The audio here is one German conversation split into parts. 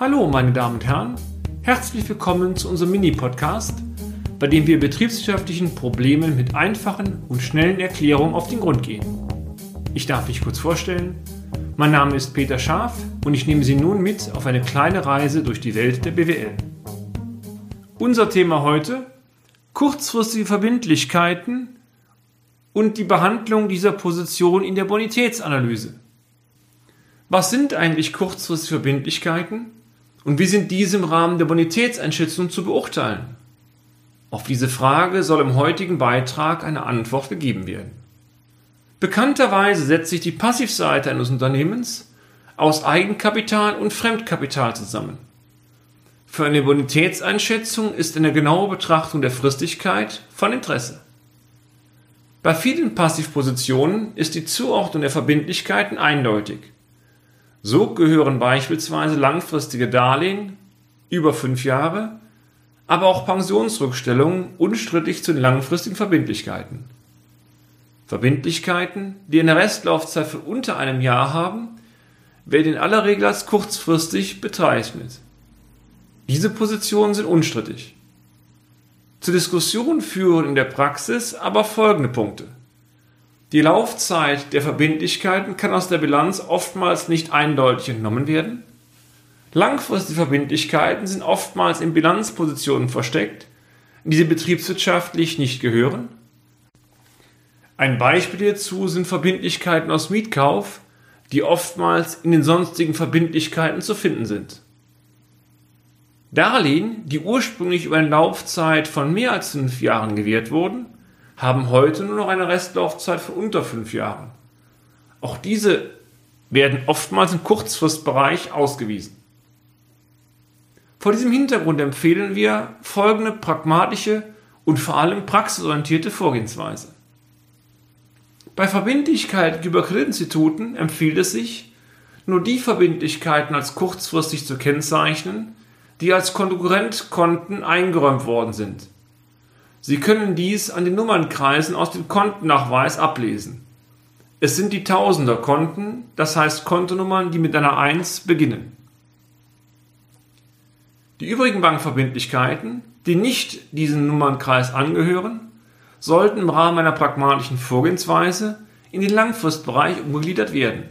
Hallo, meine Damen und Herren. Herzlich willkommen zu unserem Mini-Podcast, bei dem wir betriebswirtschaftlichen Problemen mit einfachen und schnellen Erklärungen auf den Grund gehen. Ich darf mich kurz vorstellen. Mein Name ist Peter Scharf und ich nehme Sie nun mit auf eine kleine Reise durch die Welt der BWL. Unser Thema heute: kurzfristige Verbindlichkeiten und die Behandlung dieser Position in der Bonitätsanalyse. Was sind eigentlich kurzfristige Verbindlichkeiten und wie sind diese im Rahmen der Bonitätseinschätzung zu beurteilen? Auf diese Frage soll im heutigen Beitrag eine Antwort gegeben werden. Bekannterweise setzt sich die Passivseite eines Unternehmens aus Eigenkapital und Fremdkapital zusammen. Für eine Bonitätseinschätzung ist eine genaue Betrachtung der Fristigkeit von Interesse. Bei vielen Passivpositionen ist die Zuordnung der Verbindlichkeiten eindeutig. So gehören beispielsweise langfristige Darlehen über fünf Jahre, aber auch Pensionsrückstellungen unstrittig zu den langfristigen Verbindlichkeiten. Verbindlichkeiten, die eine Restlaufzeit von unter einem Jahr haben, werden in aller Regel als kurzfristig bezeichnet. Diese Positionen sind unstrittig. Zur Diskussion führen in der Praxis aber folgende Punkte. Die Laufzeit der Verbindlichkeiten kann aus der Bilanz oftmals nicht eindeutig entnommen werden. Langfristige Verbindlichkeiten sind oftmals in Bilanzpositionen versteckt, die sie betriebswirtschaftlich nicht gehören. Ein Beispiel hierzu sind Verbindlichkeiten aus Mietkauf, die oftmals in den sonstigen Verbindlichkeiten zu finden sind. Darlehen, die ursprünglich über eine Laufzeit von mehr als fünf Jahren gewährt wurden, haben heute nur noch eine Restlaufzeit von unter fünf Jahren. Auch diese werden oftmals im Kurzfristbereich ausgewiesen. Vor diesem Hintergrund empfehlen wir folgende pragmatische und vor allem praxisorientierte Vorgehensweise. Bei Verbindlichkeiten über Kreditinstituten empfiehlt es sich, nur die Verbindlichkeiten als kurzfristig zu kennzeichnen, die als Konkurrentkonten eingeräumt worden sind. Sie können dies an den Nummernkreisen aus dem Kontennachweis ablesen. Es sind die Tausenderkonten, das heißt Kontonummern, die mit einer 1 beginnen. Die übrigen Bankverbindlichkeiten, die nicht diesem Nummernkreis angehören, sollten im Rahmen einer pragmatischen Vorgehensweise in den Langfristbereich umgegliedert werden.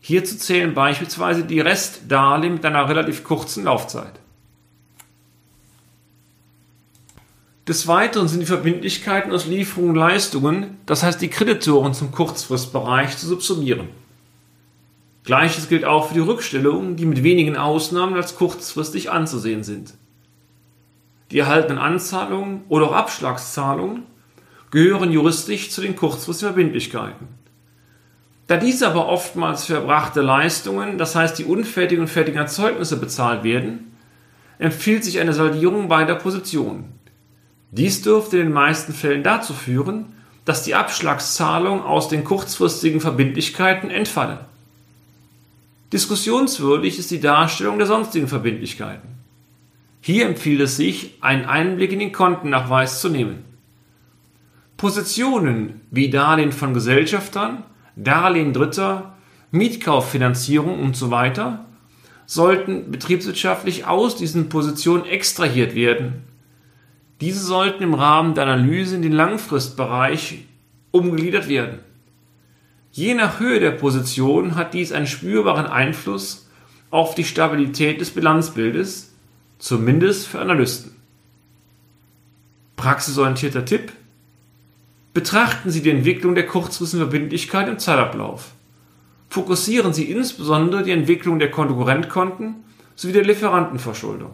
Hierzu zählen beispielsweise die Restdarlehen mit einer relativ kurzen Laufzeit. Des Weiteren sind die Verbindlichkeiten aus Lieferungen und Leistungen, das heißt die Kreditoren zum Kurzfristbereich, zu subsumieren. Gleiches gilt auch für die Rückstellungen, die mit wenigen Ausnahmen als kurzfristig anzusehen sind. Die erhaltenen Anzahlungen oder auch Abschlagszahlungen gehören juristisch zu den kurzfristigen Verbindlichkeiten. Da diese aber oftmals für erbrachte Leistungen, das heißt die unfertigen und fertigen Erzeugnisse bezahlt werden, empfiehlt sich eine Saldierung beider Positionen. Dies dürfte in den meisten Fällen dazu führen, dass die Abschlagszahlungen aus den kurzfristigen Verbindlichkeiten entfallen. Diskussionswürdig ist die Darstellung der sonstigen Verbindlichkeiten. Hier empfiehlt es sich, einen Einblick in den Kontennachweis zu nehmen. Positionen wie Darlehen von Gesellschaftern, Darlehen Dritter, Mietkauffinanzierung und so sollten betriebswirtschaftlich aus diesen Positionen extrahiert werden diese sollten im Rahmen der Analyse in den Langfristbereich umgegliedert werden. Je nach Höhe der Position hat dies einen spürbaren Einfluss auf die Stabilität des Bilanzbildes, zumindest für Analysten. Praxisorientierter Tipp. Betrachten Sie die Entwicklung der kurzfristigen Verbindlichkeit im Zeitablauf. Fokussieren Sie insbesondere die Entwicklung der Konkurrentkonten sowie der Lieferantenverschuldung.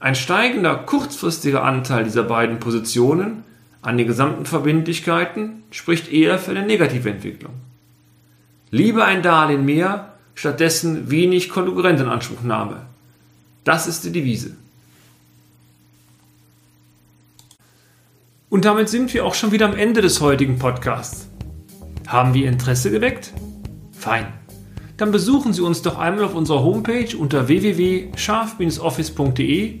Ein steigender kurzfristiger Anteil dieser beiden Positionen an den gesamten Verbindlichkeiten spricht eher für eine negative Entwicklung. Lieber ein Darlehen mehr, stattdessen wenig Konkurrentenanspruchnahme. Das ist die Devise. Und damit sind wir auch schon wieder am Ende des heutigen Podcasts. Haben wir Interesse geweckt? Fein. Dann besuchen Sie uns doch einmal auf unserer Homepage unter www.scharf-office.de